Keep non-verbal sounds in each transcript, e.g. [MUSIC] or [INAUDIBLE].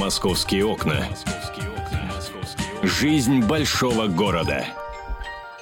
Московские окна. Жизнь большого города.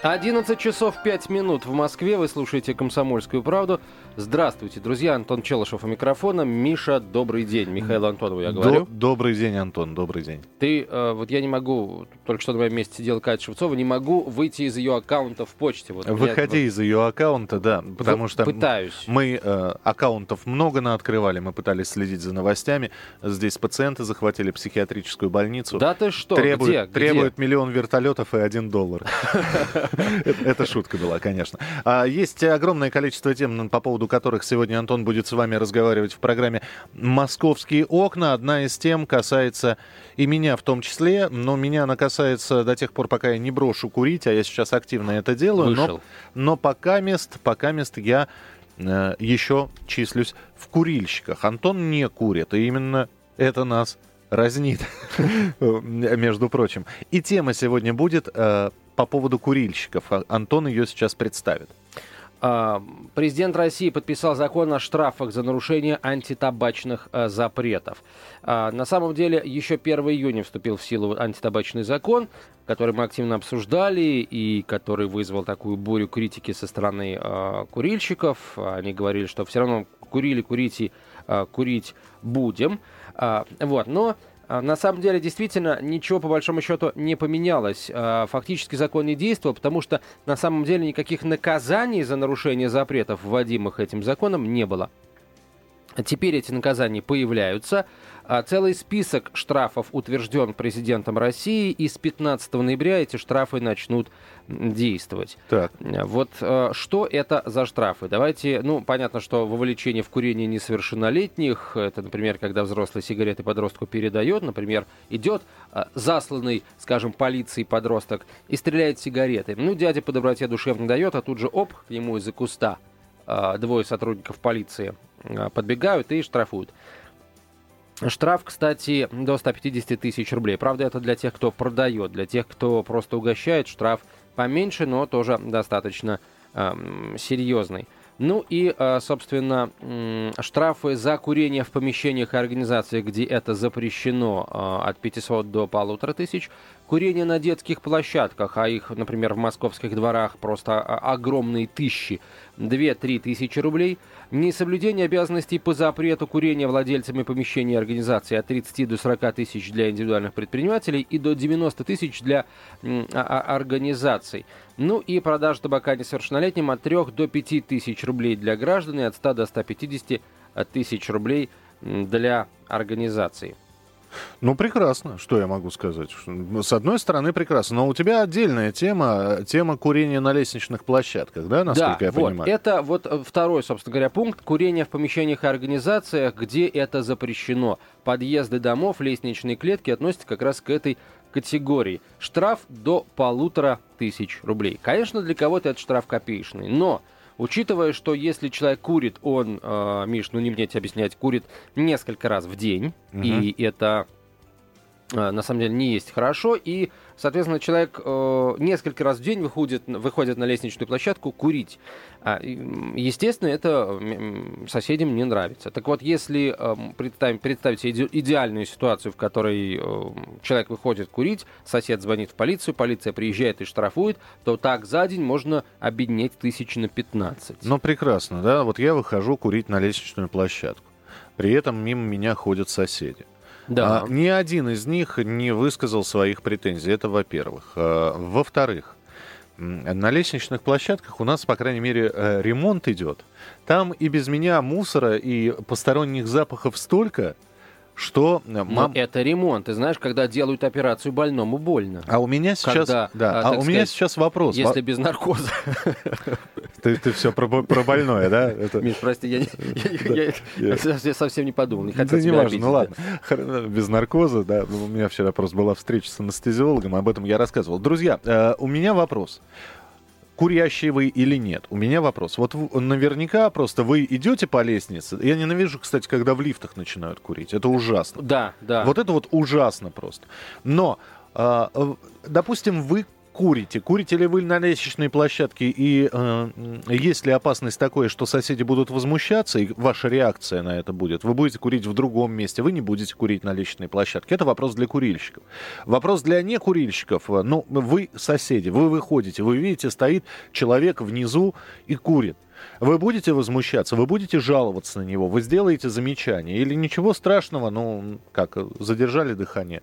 11 часов 5 минут в Москве. Вы слушаете «Комсомольскую правду». Здравствуйте, друзья. Антон Челышев у микрофона. Миша, добрый день. Михаил Антонову я говорю. До- добрый день, Антон, добрый день. Ты, э, вот я не могу, только что на моем месте сидела Катя Шевцова, не могу выйти из ее аккаунта в почте. Вот, Выходи я, из ее аккаунта, да, потому вот, что Пытаюсь. мы э, аккаунтов много наоткрывали, мы пытались следить за новостями. Здесь пациенты захватили психиатрическую больницу. Да ты что, требует, где? требует где? миллион вертолетов и один доллар. [LAUGHS] [LAUGHS] Это шутка была, конечно. А, Есть огромное количество тем, по поводу которых сегодня Антон будет с вами разговаривать в программе «Московские окна». Одна из тем касается и меня в том числе, но меня она касается до тех пор, пока я не брошу курить, а я сейчас активно это делаю. Но, но пока мест, пока мест я э, еще числюсь в курильщиках. Антон не курит, и именно это нас разнит, [LAUGHS] между прочим. И тема сегодня будет э, по поводу курильщиков. А- Антон ее сейчас представит. А, Президент России подписал закон о штрафах за нарушение антитабачных а, запретов. А, На самом деле, еще 1 июня вступил в силу антитабачный закон, который мы активно обсуждали и который вызвал такую бурю критики со стороны а, курильщиков. Они говорили, что все равно курили, курить и а, курить будем. Вот, но На самом деле, действительно, ничего по большому счету не поменялось. А, Фактически закон не действовал, потому что на самом деле никаких наказаний за нарушение запретов, вводимых этим законом, не было. Теперь эти наказания появляются. А Целый список штрафов утвержден президентом России, и с 15 ноября эти штрафы начнут действовать. Так. Вот э, что это за штрафы? Давайте, ну, понятно, что вовлечение в курение несовершеннолетних, это, например, когда взрослый сигареты подростку передает, например, идет э, засланный, скажем, полицией подросток и стреляет сигаретой. Ну, дядя по доброте душевно дает, а тут же оп, к нему из-за куста э, двое сотрудников полиции подбегают и штрафуют. Штраф, кстати, до 150 тысяч рублей. Правда, это для тех, кто продает. Для тех, кто просто угощает, штраф поменьше, но тоже достаточно эм, серьезный. Ну и, э, собственно, штрафы за курение в помещениях и организациях, где это запрещено, э, от 500 до полутора тысяч. Курение на детских площадках, а их, например, в московских дворах просто огромные тысячи, 2-3 тысячи рублей. Несоблюдение обязанностей по запрету курения владельцами помещений и организаций от 30 до 40 тысяч для индивидуальных предпринимателей и до 90 тысяч для а- а- организаций. Ну и продажа табака несовершеннолетним от 3 до 5 тысяч рублей для граждан и от 100 до 150 тысяч рублей для организаций. Ну, прекрасно, что я могу сказать. С одной стороны, прекрасно. Но у тебя отдельная тема, тема курения на лестничных площадках, да, насколько да, я вот, понимаю? это вот э, второй, собственно говоря, пункт. Курение в помещениях и организациях, где это запрещено. Подъезды домов, лестничные клетки относятся как раз к этой категории. Штраф до полутора тысяч рублей. Конечно, для кого-то этот штраф копеечный, но... Учитывая, что если человек курит, он, э, Миш, ну не мне тебе объяснять, курит несколько раз в день, Мгм. и это э, на самом деле не есть хорошо, и, соответственно, человек э, несколько раз в день выходит, выходит на лестничную площадку курить. А, естественно, это соседям не нравится. Так вот, если эм, представим, представить иде- идеальную ситуацию, в которой э, человек выходит курить, сосед звонит в полицию, полиция приезжает и штрафует, то так за день можно обеднеть тысяч на 15. Ну, прекрасно, да. Вот я выхожу курить на лестничную площадку. При этом мимо меня ходят соседи. Да. А, ни один из них не высказал своих претензий. Это во-первых. А, во-вторых, на лестничных площадках у нас, по крайней мере, э, ремонт идет. Там и без меня мусора и посторонних запахов столько, что э, Но мам... это ремонт. Ты знаешь, когда делают операцию больному больно. А у меня сейчас, Когда, да, а, а, у меня сказать, сейчас вопрос. Если без наркоза. [LAUGHS] Ты, ты все про, про больное, да? Это... Миш, прости, я, не- [LAUGHS] я- я- я совсем- совсем не подумал. Не хотел Да не важно, обидеть, ну ладно. Хор- Без наркоза, да. Ну, У меня вчера просто была встреча с анестезиологом, об этом я рассказывал. Друзья, э, у меня вопрос. Курящие вы или нет? У меня вопрос. Вот наверняка просто вы идете по лестнице. Я ненавижу, кстати, когда в лифтах начинают курить. Это ужасно. Да, да. Вот это вот ужасно просто. Но, а, э, допустим, вы курите. Курите ли вы на лестничной площадке и э, есть ли опасность такой, что соседи будут возмущаться и ваша реакция на это будет? Вы будете курить в другом месте, вы не будете курить на лестничной площадке. Это вопрос для курильщиков. Вопрос для некурильщиков. Ну, вы соседи, вы выходите, вы видите, стоит человек внизу и курит. Вы будете возмущаться, вы будете жаловаться на него, вы сделаете замечание. Или ничего страшного, ну, как, задержали дыхание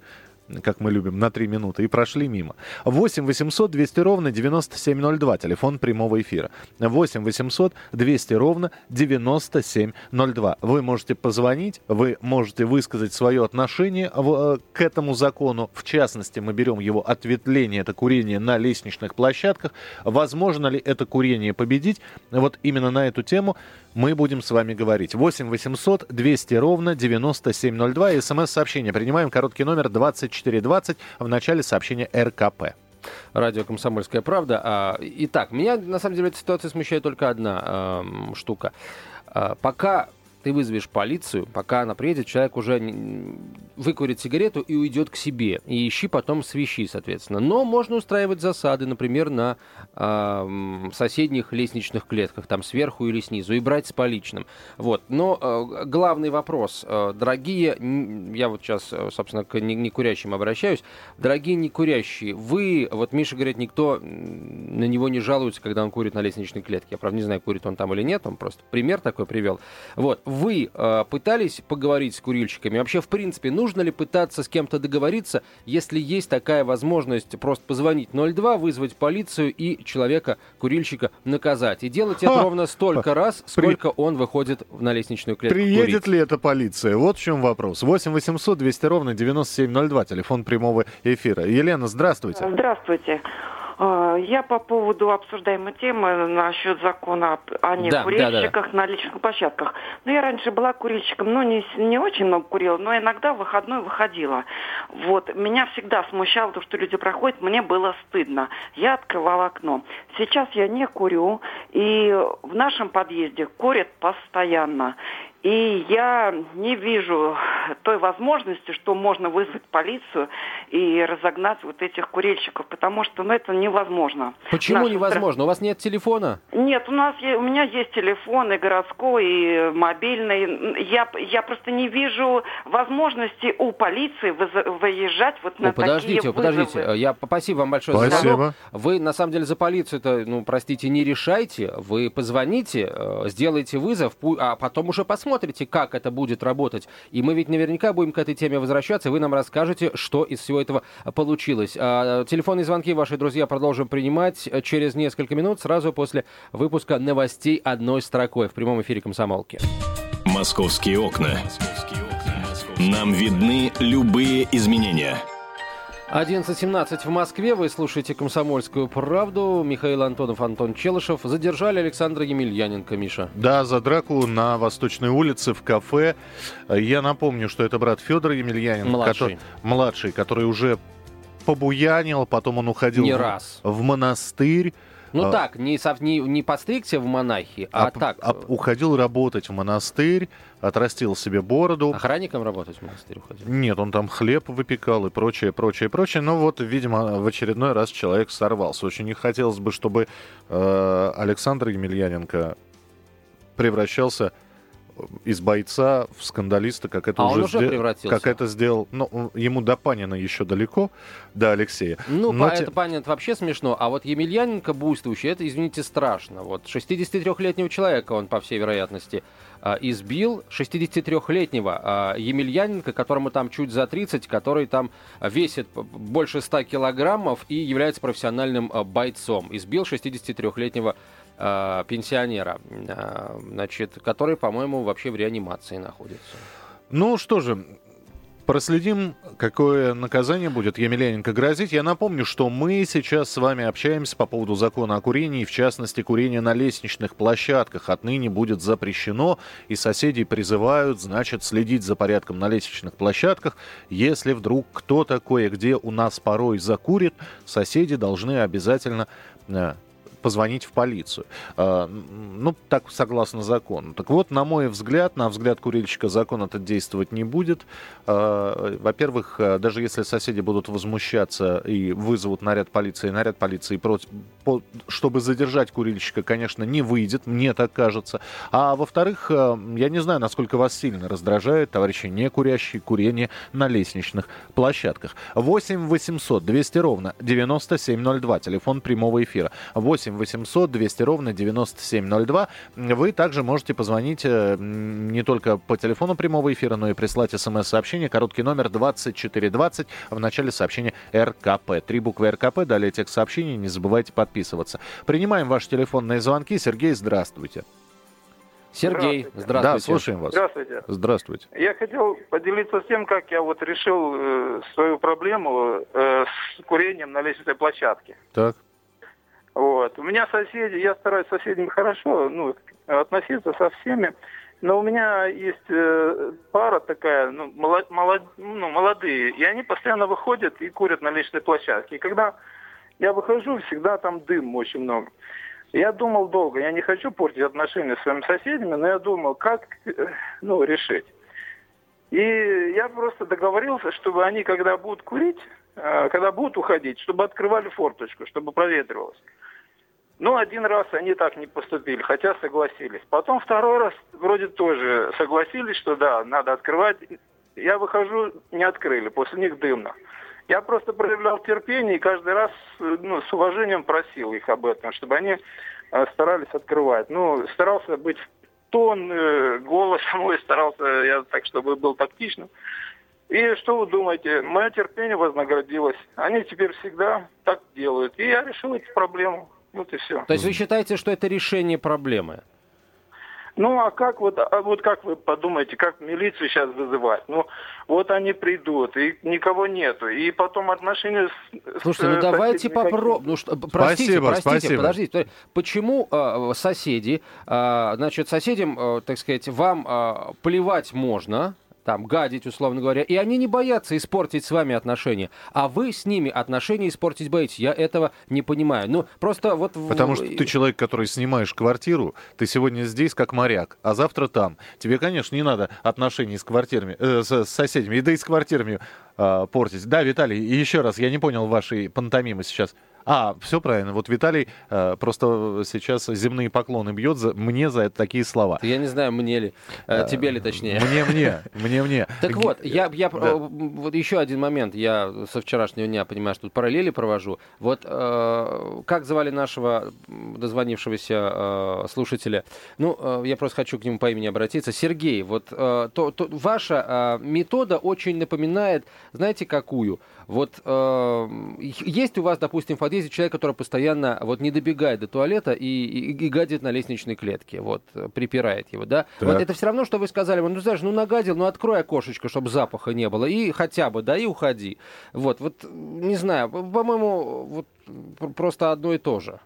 как мы любим, на 3 минуты, и прошли мимо. 8 800 200 ровно 9702, телефон прямого эфира. 8 800 200 ровно 9702. Вы можете позвонить, вы можете высказать свое отношение в, э, к этому закону. В частности, мы берем его ответвление, это курение на лестничных площадках. Возможно ли это курение победить? Вот именно на эту тему мы будем с вами говорить. 8 800 200 ровно 9702. СМС-сообщение принимаем. Короткий номер 2420 в начале сообщения РКП. Радио «Комсомольская правда». А, итак, меня на самом деле эта ситуация смущает только одна э, штука. А, пока ты вызовешь полицию, пока она приедет, человек уже выкурит сигарету и уйдет к себе. И ищи потом свищи, соответственно. Но можно устраивать засады, например, на э, соседних лестничных клетках, там сверху или снизу, и брать с поличным. Вот. Но э, главный вопрос, э, дорогие, я вот сейчас, э, собственно, к некурящим обращаюсь, дорогие некурящие, вы, вот Миша говорит, никто на него не жалуется, когда он курит на лестничной клетке. Я, правда, не знаю, курит он там или нет, он просто пример такой привел. Вот вы э, пытались поговорить с курильщиками? Вообще, в принципе, нужно ли пытаться с кем-то договориться, если есть такая возможность просто позвонить 02, вызвать полицию и человека, курильщика, наказать? И делать это ровно столько раз, сколько он выходит на лестничную клетку Приедет курить. ли эта полиция? Вот в чем вопрос. 8 800 200 ровно 9702, телефон прямого эфира. Елена, здравствуйте. Здравствуйте. А, я по поводу обсуждаемой темы насчет закона о некурильщиках да, да, да. на личных площадках. Ну, я раньше была курильщиком, но не, не очень много курила, но иногда в выходной выходила. Вот. Меня всегда смущало то, что люди проходят, мне было стыдно. Я открывала окно. Сейчас я не курю, и в нашем подъезде курят постоянно. И я не вижу той возможности, что можно вызвать полицию и разогнать вот этих курильщиков, потому что ну, это невозможно. Почему невозможно? У вас нет телефона? Нет, у нас у меня есть телефон и городской, и мобильный. Я, я просто не вижу возможности у полиции выезжать вот на О, подождите, такие подождите, вызовы. я спасибо вам большое спасибо. за звонок. Вы на самом деле за полицию-то, ну, простите, не решайте. Вы позвоните, э, сделайте вызов, а потом уже посмотрите посмотрите, как это будет работать. И мы ведь наверняка будем к этой теме возвращаться, и вы нам расскажете, что из всего этого получилось. А, телефонные звонки ваши друзья продолжим принимать через несколько минут, сразу после выпуска новостей одной строкой в прямом эфире «Комсомолки». «Московские окна». Нам видны любые изменения – 11.17 в Москве. Вы слушаете «Комсомольскую правду». Михаил Антонов, Антон Челышев. Задержали Александра Емельяненко, Миша. Да, за драку на Восточной улице в кафе. Я напомню, что это брат Федор Емельяненко. Младший. Который, младший, который уже побуянил, потом он уходил Не в, раз. в монастырь. Ну а, так, не, не, не постригся в монахи, а, а так. А, уходил работать в монастырь, отрастил себе бороду. Охранником работать в монастырь уходил? Нет, он там хлеб выпекал и прочее, прочее, прочее. Но вот, видимо, в очередной раз человек сорвался. Очень не хотелось бы, чтобы э, Александр Емельяненко превращался из бойца в скандалиста, как это а уже, уже сде... превратился. как это сделал. Ну, ему до Панина еще далеко, до Алексея. Ну, Но это те... Панин это вообще смешно. А вот Емельяненко буйствующий, это, извините, страшно. Вот 63-летнего человека он, по всей вероятности, а, избил 63-летнего а, Емельяненко, которому там чуть за 30, который там весит больше 100 килограммов и является профессиональным а, бойцом. Избил 63-летнего э, пенсионера, э, значит, который, по-моему, вообще в реанимации находится. Ну что же, Проследим, какое наказание будет Емельяненко грозить. Я напомню, что мы сейчас с вами общаемся по поводу закона о курении, в частности, курение на лестничных площадках отныне будет запрещено, и соседи призывают, значит, следить за порядком на лестничных площадках. Если вдруг кто-то кое-где у нас порой закурит, соседи должны обязательно э, позвонить в полицию. Ну, так согласно закону. Так вот, на мой взгляд, на взгляд курильщика, закон этот действовать не будет. Во-первых, даже если соседи будут возмущаться и вызовут наряд полиции, наряд полиции, чтобы задержать курильщика, конечно, не выйдет, мне так кажется. А во-вторых, я не знаю, насколько вас сильно раздражает, товарищи не курящие, курение на лестничных площадках. 8 800 200 ровно 9702, телефон прямого эфира. 8 800 200 ровно 9702. Вы также можете позвонить э, не только по телефону прямого эфира, но и прислать смс-сообщение. Короткий номер 2420 в начале сообщения РКП. Три буквы РКП, далее текст сообщения. Не забывайте подписываться. Принимаем ваши телефонные звонки. Сергей, здравствуйте. Сергей, здравствуйте. здравствуйте. Да, слушаем вас. Здравствуйте. Здравствуйте. Я хотел поделиться с тем, как я вот решил э, свою проблему э, с курением на лестничной площадке. Так. Вот. У меня соседи, я стараюсь с соседями хорошо ну, относиться со всеми, но у меня есть э, пара такая, ну, молод, молод, ну, молодые, и они постоянно выходят и курят на лестничной площадке. И когда я выхожу, всегда там дым очень много. Я думал долго, я не хочу портить отношения с своими соседями, но я думал, как ну, решить. И я просто договорился, чтобы они, когда будут курить, э, когда будут уходить, чтобы открывали форточку, чтобы проветривалось. Ну, один раз они так не поступили, хотя согласились. Потом второй раз вроде тоже согласились, что да, надо открывать. Я выхожу, не открыли, после них дымно. Я просто проявлял терпение и каждый раз ну, с уважением просил их об этом, чтобы они э, старались открывать. Ну, старался быть в тон, э, голос мой [LAUGHS] старался, я так, чтобы был тактичным. И что вы думаете, мое терпение вознаградилось. Они теперь всегда так делают. И я решил эту проблему. Вот и все. То есть вы считаете, что это решение проблемы? Ну, а как вот, а вот как вы подумаете, как милицию сейчас вызывать? Ну, вот они придут, и никого нету, и потом отношения с Слушайте, ну давайте попробуем. Ну, что, простите, спасибо, простите, спасибо. подождите. Почему э, соседи, э, значит, соседям, э, так сказать, вам э, плевать можно, там, гадить, условно говоря, и они не боятся испортить с вами отношения, а вы с ними отношения испортить боитесь. Я этого не понимаю. Ну, просто вот... Потому что ты человек, который снимаешь квартиру, ты сегодня здесь как моряк, а завтра там. Тебе, конечно, не надо отношений с квартирами, э, с, с соседями, и да и с квартирами э, портить. Да, Виталий, еще раз, я не понял вашей пантомимы сейчас. А, все правильно. Вот Виталий э, просто сейчас земные поклоны бьет за, мне за это такие слова. Я не знаю, мне ли, э, тебе ли точнее. Мне, мне, мне, мне. [LAUGHS] Так вот, я, я да. вот еще один момент. Я со вчерашнего дня понимаю, что тут параллели провожу. Вот э, как звали нашего дозвонившегося э, слушателя? Ну, э, я просто хочу к нему по имени обратиться. Сергей, вот э, то, то, ваша э, метода очень напоминает, знаете, какую? Вот э, есть у вас, допустим, в подъезде человек, который постоянно вот не добегает до туалета и, и, и гадит на лестничной клетке, вот, припирает его, да? Так. Вот это все равно, что вы сказали, ну, знаешь, ну, нагадил, ну, открой окошечко, чтобы запаха не было, и хотя бы, да, и уходи. Вот, вот, не знаю, по-моему, вот просто одно и то же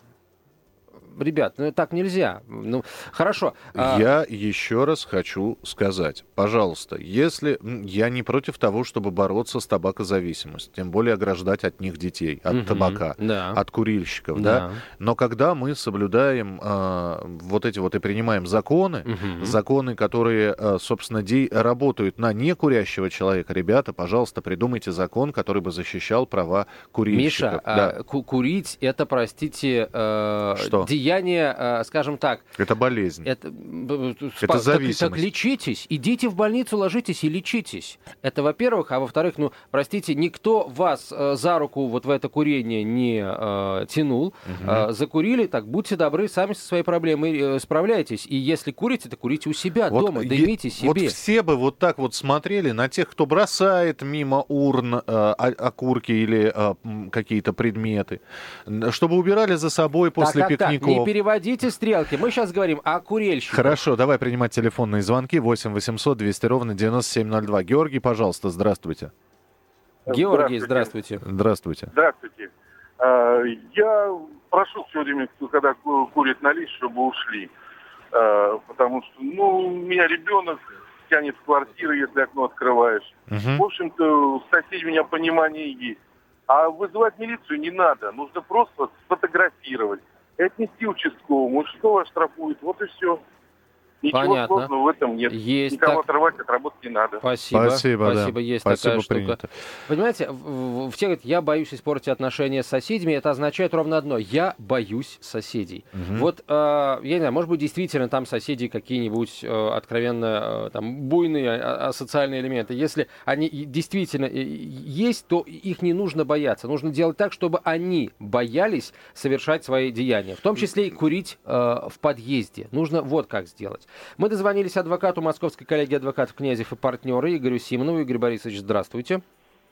ребят, ну так нельзя. Ну, хорошо. А я еще раз хочу сказать, пожалуйста, если я не против того, чтобы бороться с табакозависимостью, тем более ограждать от них детей, от угу, табака, да. от курильщиков, да. да. Но когда мы соблюдаем э, вот эти вот и принимаем законы, угу. законы, которые, э, собственно, де- работают на некурящего человека, ребята, пожалуйста, придумайте закон, который бы защищал права курильщиков. Миша, да. а, курить это, простите, э, Что? Состояние, э, скажем так... Это болезнь. Это, это зависимость. Так, так лечитесь, идите в больницу, ложитесь и лечитесь. Это во-первых. А во-вторых, ну, простите, никто вас э, за руку вот в это курение не э, тянул. Угу. Э, закурили, так будьте добры, сами со своей проблемой э, справляйтесь. И если курите, то курите у себя вот дома, дымите себе. Вот все бы вот так вот смотрели на тех, кто бросает мимо урн э, окурки или э, какие-то предметы, чтобы убирали за собой после так, так, пикников. Не переводите стрелки. Мы сейчас говорим о курильщиках. Хорошо, давай принимать телефонные звонки. 8 800 200 ровно 9702. Георгий, пожалуйста, здравствуйте. Георгий, здравствуйте. Здравствуйте. Здравствуйте. А, я прошу все время, когда курит на лист, чтобы ушли. А, потому что, ну, у меня ребенок тянет в квартиру, если окно открываешь. Угу. В общем-то, соседи у меня понимание есть. А вызывать милицию не надо. Нужно просто сфотографировать и отнести участковому. Участковый штрафует, вот и все. Ничего Понятно. сложного в этом нет. Есть Никого так... отрывать от работы не надо. Спасибо. Спасибо, Спасибо. Да. Есть Спасибо, такая принято. штука. Понимаете, в, в те говорят, я боюсь испортить отношения с соседями, это означает ровно одно. Я боюсь соседей. Угу. Вот, э, я не знаю, может быть, действительно там соседи какие-нибудь э, откровенно э, там буйные а, асоциальные элементы. Если они действительно э, есть, то их не нужно бояться. Нужно делать так, чтобы они боялись совершать свои деяния. В том числе и курить э, в подъезде. Нужно вот как сделать. Мы дозвонились адвокату Московской коллегии адвокатов Князев и партнеры Игорю Симонову. Игорь Борисович, здравствуйте.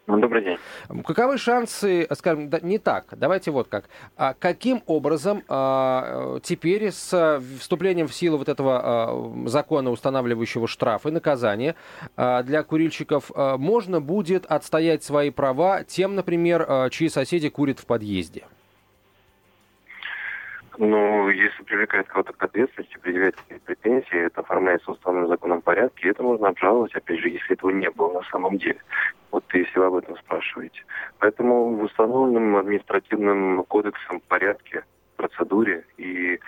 Ну, добрый день. Каковы шансы, скажем, да, не так, давайте вот как. А каким образом а, теперь с вступлением в силу вот этого а, закона, устанавливающего штрафы, наказания а, для курильщиков, а, можно будет отстоять свои права тем, например, а, чьи соседи курят в подъезде? Ну, если привлекает кого-то к ответственности, предъявлять претензии, это оформляется в установленном законном порядке, и это можно обжаловать, опять же, если этого не было на самом деле. Вот если вы об этом спрашиваете. Поэтому в установленном административным кодексом порядке процедуре, и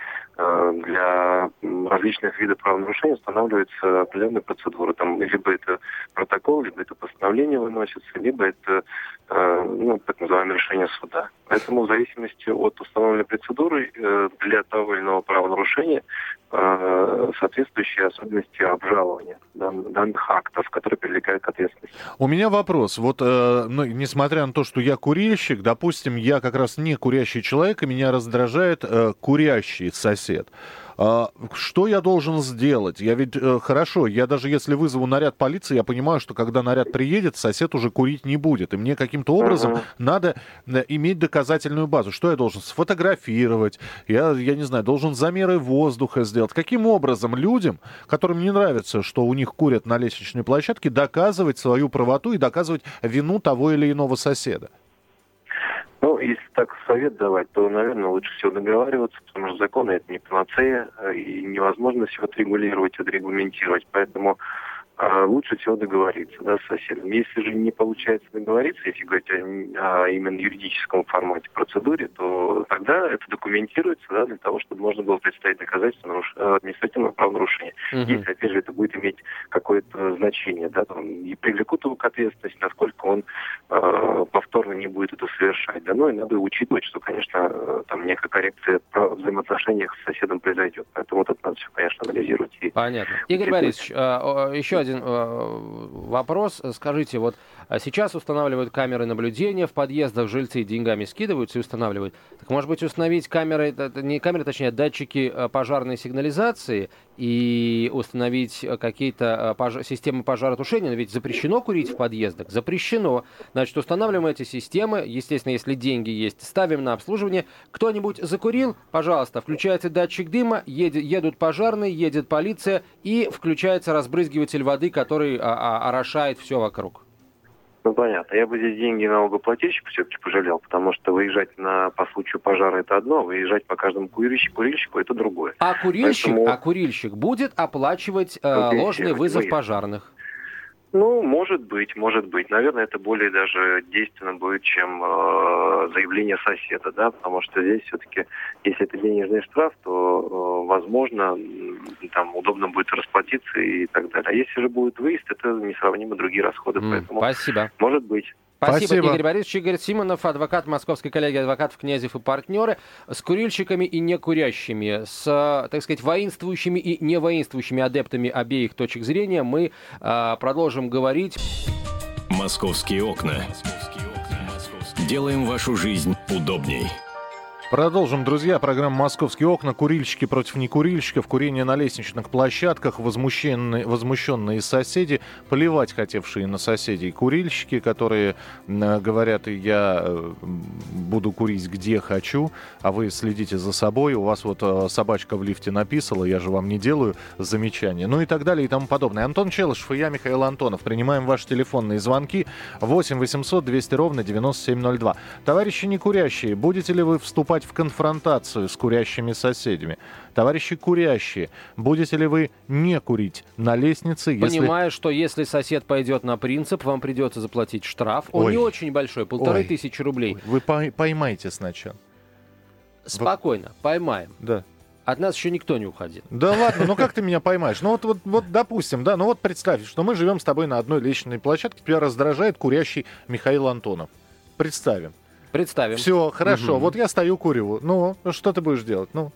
для различных видов правонарушений устанавливается определенная процедура. Там либо это протокол, либо это постановление выносится, либо это э, ну, так называемое решение суда. Поэтому в зависимости от установленной процедуры э, для того или иного правонарушения э, соответствующие особенности обжалования дан, данных актов, которые привлекают к ответственности. У меня вопрос. Вот, э, ну, несмотря на то, что я курильщик, допустим, я как раз не курящий человек, и меня раздражает э, курящий сосед. А, что я должен сделать? Я ведь э, хорошо, я даже если вызову наряд полиции, я понимаю, что когда наряд приедет, сосед уже курить не будет. И мне каким-то образом uh-huh. надо э, иметь доказательную базу. Что я должен сфотографировать? Я, я не знаю, должен замеры воздуха сделать. Каким образом людям, которым не нравится, что у них курят на лестничной площадке, доказывать свою правоту и доказывать вину того или иного соседа? Ну, если так совет давать, то, наверное, лучше всего договариваться, потому что законы это не панацея, э, и невозможно все отрегулировать, отрегламентировать. Поэтому а лучше всего договориться да, с соседом. Если же не получается договориться, если говорить о, о именно юридическом формате процедуре, то тогда это документируется да, для того, чтобы можно было представить доказательство наруш... Э, административного правонарушения. Угу. Если, опять же, это будет иметь какое-то значение, да, там, и привлекут его к ответственности, насколько он э, повторно не будет это совершать. Да, ну и надо учитывать, что, конечно, э, там некая коррекция в взаимоотношениях с соседом произойдет. Поэтому вот это надо все, конечно, анализировать. И Понятно. Игорь Борисович, э, еще один один э, вопрос. Скажите, вот а сейчас устанавливают камеры наблюдения в подъездах, жильцы деньгами скидываются и устанавливают. Так может быть установить камеры, не камеры, точнее, датчики э, пожарной сигнализации и установить э, какие-то пож... системы пожаротушения? Но ведь запрещено курить в подъездах? Запрещено. Значит, устанавливаем эти системы. Естественно, если деньги есть, ставим на обслуживание. Кто-нибудь закурил? Пожалуйста, включается датчик дыма, едет, едут пожарные, едет полиция и включается разбрызгиватель воды, который а, а, орошает все вокруг. Ну, понятно. Я бы здесь деньги налогоплательщику все-таки пожалел, потому что выезжать на, по случаю пожара это одно, выезжать по каждому курильщику, курильщику это другое. А курильщик, Поэтому... а курильщик будет оплачивать э, ложный вызов выезд. пожарных? Ну, может быть, может быть. Наверное, это более даже действенно будет, чем э, заявление соседа, да, потому что здесь все-таки, если это денежный штраф, то, э, возможно, там удобно будет расплатиться и так далее. А если же будет выезд, это несравнимо другие расходы, mm, поэтому спасибо. может быть. Спасибо, Спасибо, Игорь Борисович. Игорь Симонов, адвокат Московской коллегии адвокатов Князев и партнеры, с курильщиками и некурящими, с, так сказать, воинствующими и не воинствующими адептами обеих точек зрения мы а, продолжим говорить. Московские окна. Делаем вашу жизнь удобней. Продолжим, друзья. Программа «Московские окна». Курильщики против некурильщиков. Курение на лестничных площадках. Возмущенные, возмущенные соседи. Плевать хотевшие на соседей курильщики, которые э, говорят, я э, буду курить где хочу, а вы следите за собой. У вас вот э, собачка в лифте написала, я же вам не делаю замечания. Ну и так далее и тому подобное. Антон Челышев и я, Михаил Антонов. Принимаем ваши телефонные звонки. 8 800 200 ровно 9702. Товарищи некурящие, будете ли вы вступать вступать в конфронтацию с курящими соседями. Товарищи курящие, будете ли вы не курить на лестнице, если... Понимаю, что если сосед пойдет на принцип, вам придется заплатить штраф. Он Ой. не очень большой, полторы Ой. тысячи рублей. Вы поймайте сначала. Спокойно, поймаем. Да. От нас еще никто не уходил. Да ладно, ну как ты меня поймаешь? Ну вот, вот, вот допустим, да, ну вот представь, что мы живем с тобой на одной личной площадке, тебя раздражает курящий Михаил Антонов. Представим. Представим. Все, хорошо. Угу. Вот я стою, курю. Ну, что ты будешь делать? Ну.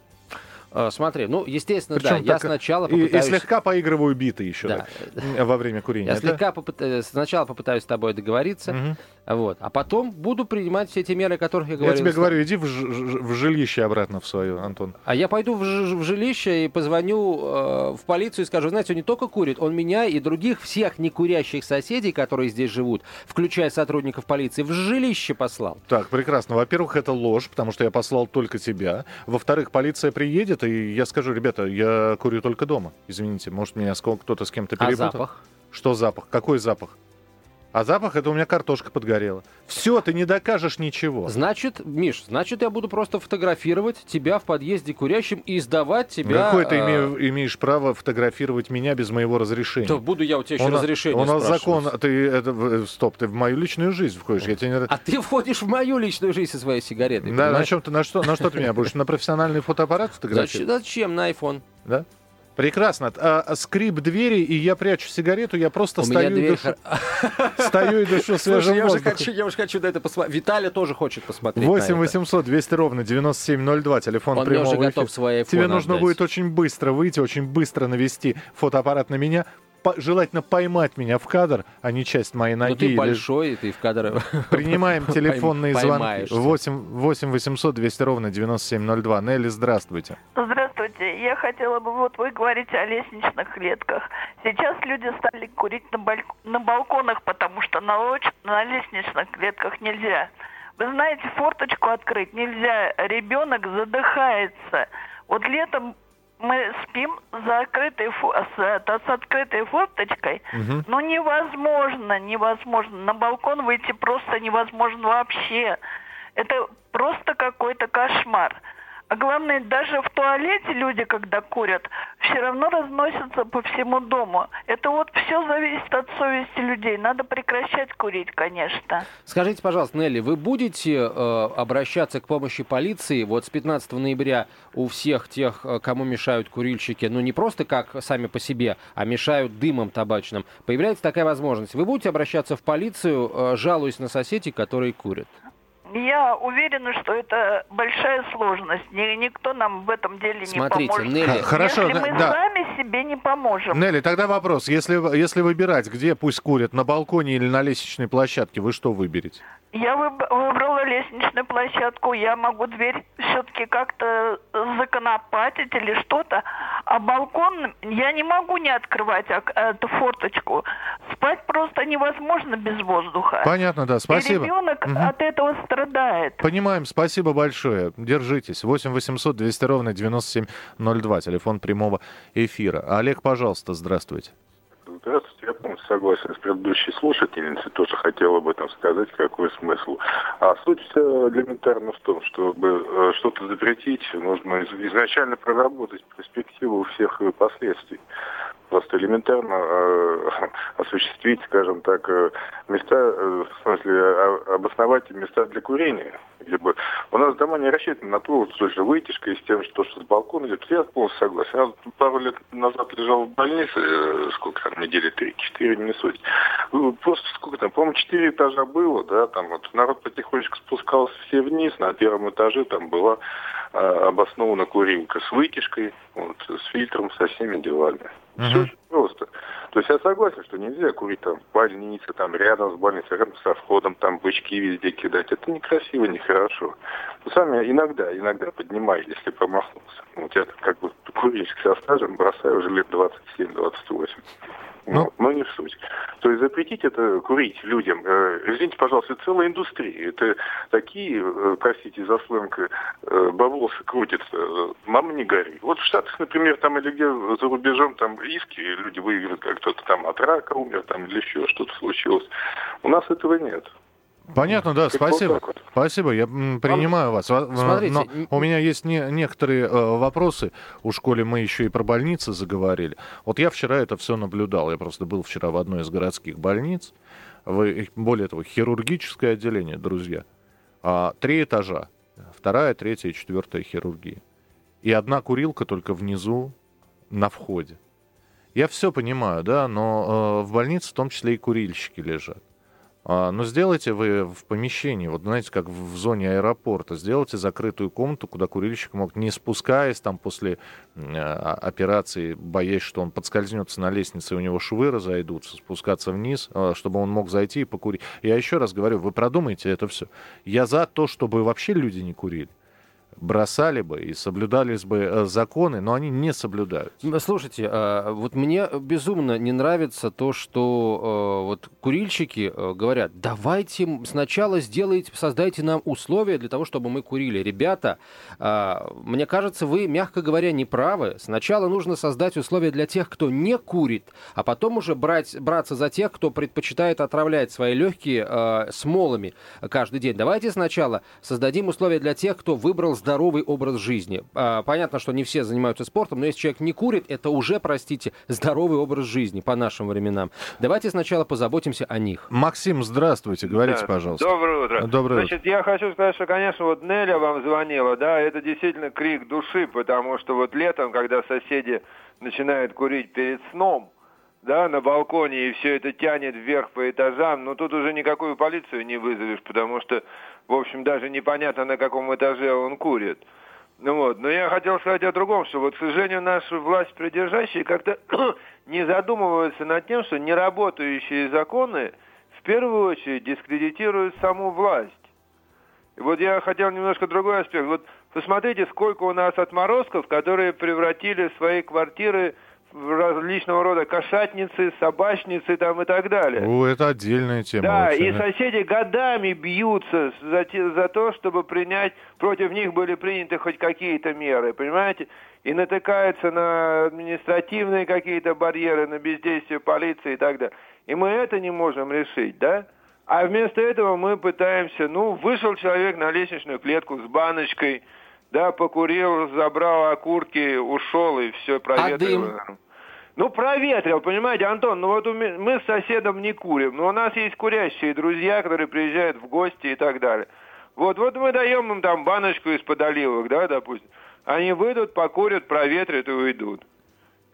А, смотри, ну, естественно, Причем да, я сначала попытаюсь... И, и слегка поигрываю биты еще да. так, во время курения. Я слегка попыт... Э, сначала попытаюсь с тобой договориться, угу. Вот. А потом буду принимать все те меры, о которых я говорил. Я тебе говорю, иди в, ж- в жилище обратно в свое, Антон. А я пойду в, ж- в жилище и позвоню э, в полицию и скажу, знаете, он не только курит, он меня и других всех некурящих соседей, которые здесь живут, включая сотрудников полиции, в жилище послал. Так, прекрасно. Во-первых, это ложь, потому что я послал только тебя. Во-вторых, полиция приедет, и я скажу, ребята, я курю только дома. Извините, может, меня кто-то с кем-то а перепутал. А запах? Что запах? Какой запах? А запах это у меня картошка подгорела. Все, ты не докажешь ничего. Значит, Миш, значит, я буду просто фотографировать тебя в подъезде курящим и издавать тебя. Какое ты име, имеешь право фотографировать меня без моего разрешения? То буду я у тебя еще у разрешение. У нас закон. Ты это, стоп, ты в мою личную жизнь входишь. Я тебе не... А ты входишь в мою личную жизнь со своей сигаретой. Да, на чем ты, на что, на что ты меня будешь? На профессиональный фотоаппарат фотографировать? Зачем? На iPhone. Да? Прекрасно. А, а, скрип двери, и я прячу сигарету, я просто У [LAUGHS] стою, и дышу, стою и дышу свежим я уже, хочу, я уже хочу на это посмотреть. Виталий тоже хочет посмотреть 8 800 200 ровно 9702, телефон Он прямого уже готов свои Тебе нужно будет очень быстро выйти, очень быстро навести фотоаппарат на меня, по, желательно поймать меня в кадр, а не часть моей ноги. Ну ты или... большой, ты в кадр... [LAUGHS] Принимаем телефонные звонки. 8, 8 800 200 ровно 9702. Нелли, здравствуйте. Здравствуйте. Я хотела бы, вот вы говорите о лестничных клетках. Сейчас люди стали курить на, баль... на балконах, потому что на, лоч... на лестничных клетках нельзя. Вы знаете, форточку открыть нельзя. Ребенок задыхается. Вот летом мы спим за открытой, с, с открытой форточкой, угу. но невозможно, невозможно. На балкон выйти просто невозможно вообще. Это просто какой-то кошмар. А главное, даже в туалете люди, когда курят, все равно разносятся по всему дому. Это вот все зависит от совести людей. Надо прекращать курить, конечно. Скажите, пожалуйста, Нелли, вы будете э, обращаться к помощи полиции? Вот с 15 ноября у всех тех, э, кому мешают курильщики, ну не просто как сами по себе, а мешают дымом табачным, появляется такая возможность. Вы будете обращаться в полицию, э, жалуясь на соседей, которые курят? Я уверена, что это большая сложность. Никто нам в этом деле Смотрите, не поможет. Нелли... Хорошо, если мы да. сами себе не поможем. Нелли, тогда вопрос. Если, если выбирать, где пусть курят, на балконе или на лестничной площадке, вы что выберете? Я выбрала лестничную площадку. Я могу дверь все-таки как-то законопатить или что-то. А балкон я не могу не открывать эту форточку. Спать просто невозможно без воздуха. Понятно, да. Спасибо. И ребенок угу. от этого страдает. Понимаем. Спасибо большое. Держитесь. 8 800 200 ровно 9702. Телефон прямого эфира. Олег, пожалуйста, здравствуйте. Здравствуйте, я полностью согласен с предыдущей слушательницей, тоже хотел об этом сказать, какой смысл. А суть элементарно в том, чтобы э, что-то запретить, нужно изначально проработать перспективу всех последствий просто элементарно э, [LAUGHS] осуществить, скажем так, э, места, э, в смысле, э, обосновать места для курения. Где бы у нас дома не рассчитаны на то, что же вытяжка и с тем, что, что с балкона идет. Я полностью согласен. Я пару лет назад лежал в больнице, э, сколько там, недели три-четыре, не суть. Ну, просто сколько там, по-моему, четыре этажа было, да, там вот народ потихонечку спускался все вниз, на первом этаже там была э, обоснована курилка с вытяжкой, вот, с фильтром, со всеми делами. Угу. Все просто. То есть я согласен, что нельзя курить там в больнице, там рядом с больницей, рядом со входом, там бычки везде кидать. Это некрасиво, нехорошо. Но сами иногда, иногда поднимай, если промахнулся. Вот я как бы курильщик со стажем бросаю уже лет 27-28. Ну, но не суть. То есть запретить это курить людям, э, извините, пожалуйста, целая индустрия. Это такие, э, простите за сленг, э, баблосы крутятся. Э, мама не гори. Вот в Штатах, например, там или где за рубежом там иски, люди выигрывают, как кто-то там от рака умер, там или еще что-то случилось. У нас этого нет. Понятно, да, спасибо. Вот Спасибо, я принимаю вас. Смотрите, Но у меня есть не, некоторые э, вопросы. У школе мы еще и про больницы заговорили. Вот я вчера это все наблюдал. Я просто был вчера в одной из городских больниц. Вы, более того, хирургическое отделение, друзья. А, три этажа. вторая, третья и четвертая хирургия. И одна курилка только внизу на входе. Я все понимаю, да, но э, в больнице в том числе и курильщики лежат. А, но сделайте вы в помещении, вот знаете, как в зоне аэропорта, сделайте закрытую комнату, куда курильщик мог, не спускаясь там после э, операции, боясь, что он подскользнется на лестнице, и у него швы разойдутся, спускаться вниз, чтобы он мог зайти и покурить. Я еще раз говорю, вы продумайте это все. Я за то, чтобы вообще люди не курили бросали бы и соблюдались бы э, законы, но они не соблюдают. Слушайте, а, вот мне безумно не нравится то, что э, вот курильщики э, говорят, давайте сначала сделайте, создайте нам условия для того, чтобы мы курили. Ребята, а, мне кажется, вы, мягко говоря, не правы. Сначала нужно создать условия для тех, кто не курит, а потом уже брать, браться за тех, кто предпочитает отравлять свои легкие смолами каждый день. Давайте сначала создадим условия для тех, кто выбрал здоровый образ жизни. А, понятно, что не все занимаются спортом, но если человек не курит, это уже, простите, здоровый образ жизни по нашим временам. Давайте сначала позаботимся о них. Максим, здравствуйте, говорите, да. пожалуйста. Доброе утро. Доброе Значит, утро. я хочу сказать, что, конечно, вот Неля вам звонила, да, это действительно крик души, потому что вот летом, когда соседи начинают курить перед сном, да, на балконе, и все это тянет вверх по этажам, но тут уже никакую полицию не вызовешь, потому что в общем, даже непонятно, на каком этаже он курит. Ну вот, но я хотел сказать о другом, что вот, к сожалению, наши власть придержащие как-то [CLEARS THROAT] не задумываются над тем, что неработающие законы в первую очередь дискредитируют саму власть. И вот я хотел немножко другой аспект. Вот посмотрите, сколько у нас отморозков, которые превратили свои квартиры различного рода кошатницы, собачницы там и так далее. О, это отдельная тема. Да, вообще, и да? соседи годами бьются за, за то, чтобы принять, против них были приняты хоть какие-то меры, понимаете? И натыкаются на административные какие-то барьеры, на бездействие полиции и так далее. И мы это не можем решить, да? А вместо этого мы пытаемся, ну, вышел человек на лестничную клетку с баночкой, да, покурил, забрал окурки, ушел и все проветрил. А дым? Ну, проветрил, понимаете, Антон, ну вот мы с соседом не курим, но у нас есть курящие друзья, которые приезжают в гости и так далее. Вот, вот мы даем им там баночку из-под оливок, да, допустим. Они выйдут, покурят, проветрят и уйдут.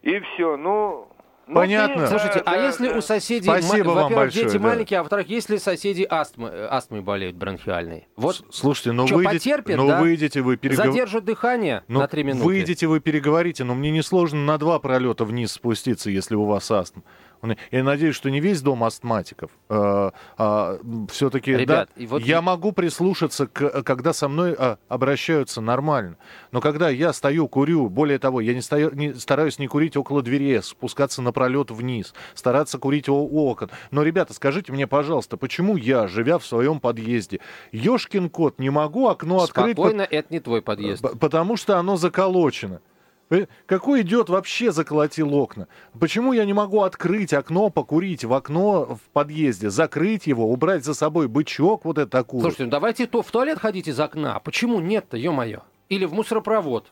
И все, ну, ну, Понятно. Слушайте, а если у соседей, Спасибо вам большое, дети да. маленькие, а во-вторых, если соседи астмы, э, астмой болеют бронхиальной? Вот Слушайте, ну выйдете, потерпят, ну да? выйдете вы перегов... Задержат дыхание ну, на три минуты. Выйдете вы переговорите, но мне несложно на два пролета вниз спуститься, если у вас астма. Я надеюсь, что не весь дом астматиков. А, а, все-таки Ребят, да, вот... я могу прислушаться, к, когда со мной а, обращаются нормально. Но когда я стою, курю, более того, я не, стою, не стараюсь не курить около двери, спускаться напролет вниз, стараться курить у, у окон. Но, ребята, скажите мне, пожалуйста, почему я, живя в своем подъезде, ешкин кот, не могу окно Спокойно, открыть? Спокойно, это не твой подъезд. Потому что оно заколочено. Какой идет вообще заколотил окна? Почему я не могу открыть окно, покурить в окно в подъезде, закрыть его, убрать за собой бычок вот этот такой? Слушайте, ну давайте то в туалет ходить из окна. Почему нет-то, ё-моё? Или в мусоропровод.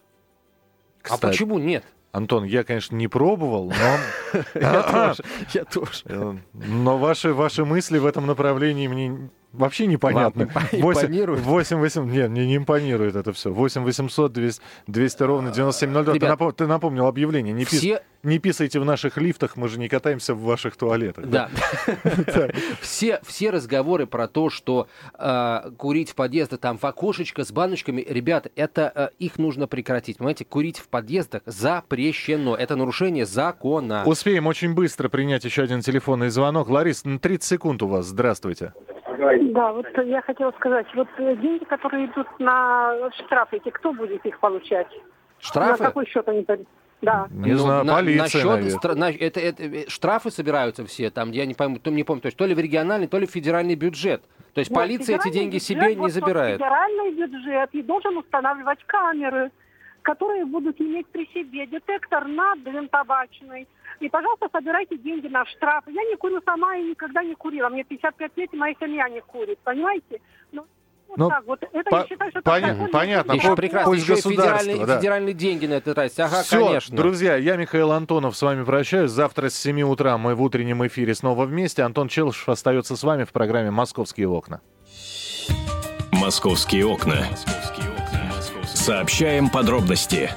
А Кстати, а почему нет? Антон, я, конечно, не пробовал, но... [LAUGHS] Я тоже, [LAUGHS] я тоже. Э, но ваши, ваши мысли в этом направлении мне Вообще непонятно. Ладно, [LAUGHS] 8, импонирует. 8 8, нет, мне не импонирует это все. 8 800 200, 200 ровно 9702. Ребят, ты, напом, ты напомнил объявление. Не, все... пис, не писайте в наших лифтах, мы же не катаемся в ваших туалетах. Да. [LAUGHS] все, все разговоры про то, что э, курить в подъездах, там в окошечко с баночками, ребята, это э, их нужно прекратить. Понимаете, курить в подъездах запрещено. Это нарушение закона. Успеем очень быстро принять еще один телефонный звонок. Ларис, на 30 секунд у вас. Здравствуйте. Да, вот я хотела сказать, вот э, деньги, которые идут на штрафы, эти кто будет их получать? Штрафы? На какой счет они да. Не ну, знаю, на, полиция, на счет, стра- на, это, это, э, штрафы собираются все, там, я не помню, то, не помню, то есть то ли в региональный, то ли в федеральный бюджет. То есть Нет, полиция эти деньги бюджет, себе вот не забирает. Федеральный бюджет и должен устанавливать камеры, которые будут иметь при себе детектор над дым табачный, и, пожалуйста, собирайте деньги на штраф. Я не курю сама и никогда не курила. Мне 55 лет, и моя семья не курит, понимаете? Но вот ну, так вот. Это по- я считаю, что понятно, понятно. Еще прекрасно, еще федеральные, да. федеральные деньги на это тратить. Ага, Все, конечно. друзья, я Михаил Антонов с вами прощаюсь. Завтра с 7 утра мы в утреннем эфире снова вместе. Антон Челышев остается с вами в программе «Московские окна». «Московские окна». «Московские окна». Сообщаем подробности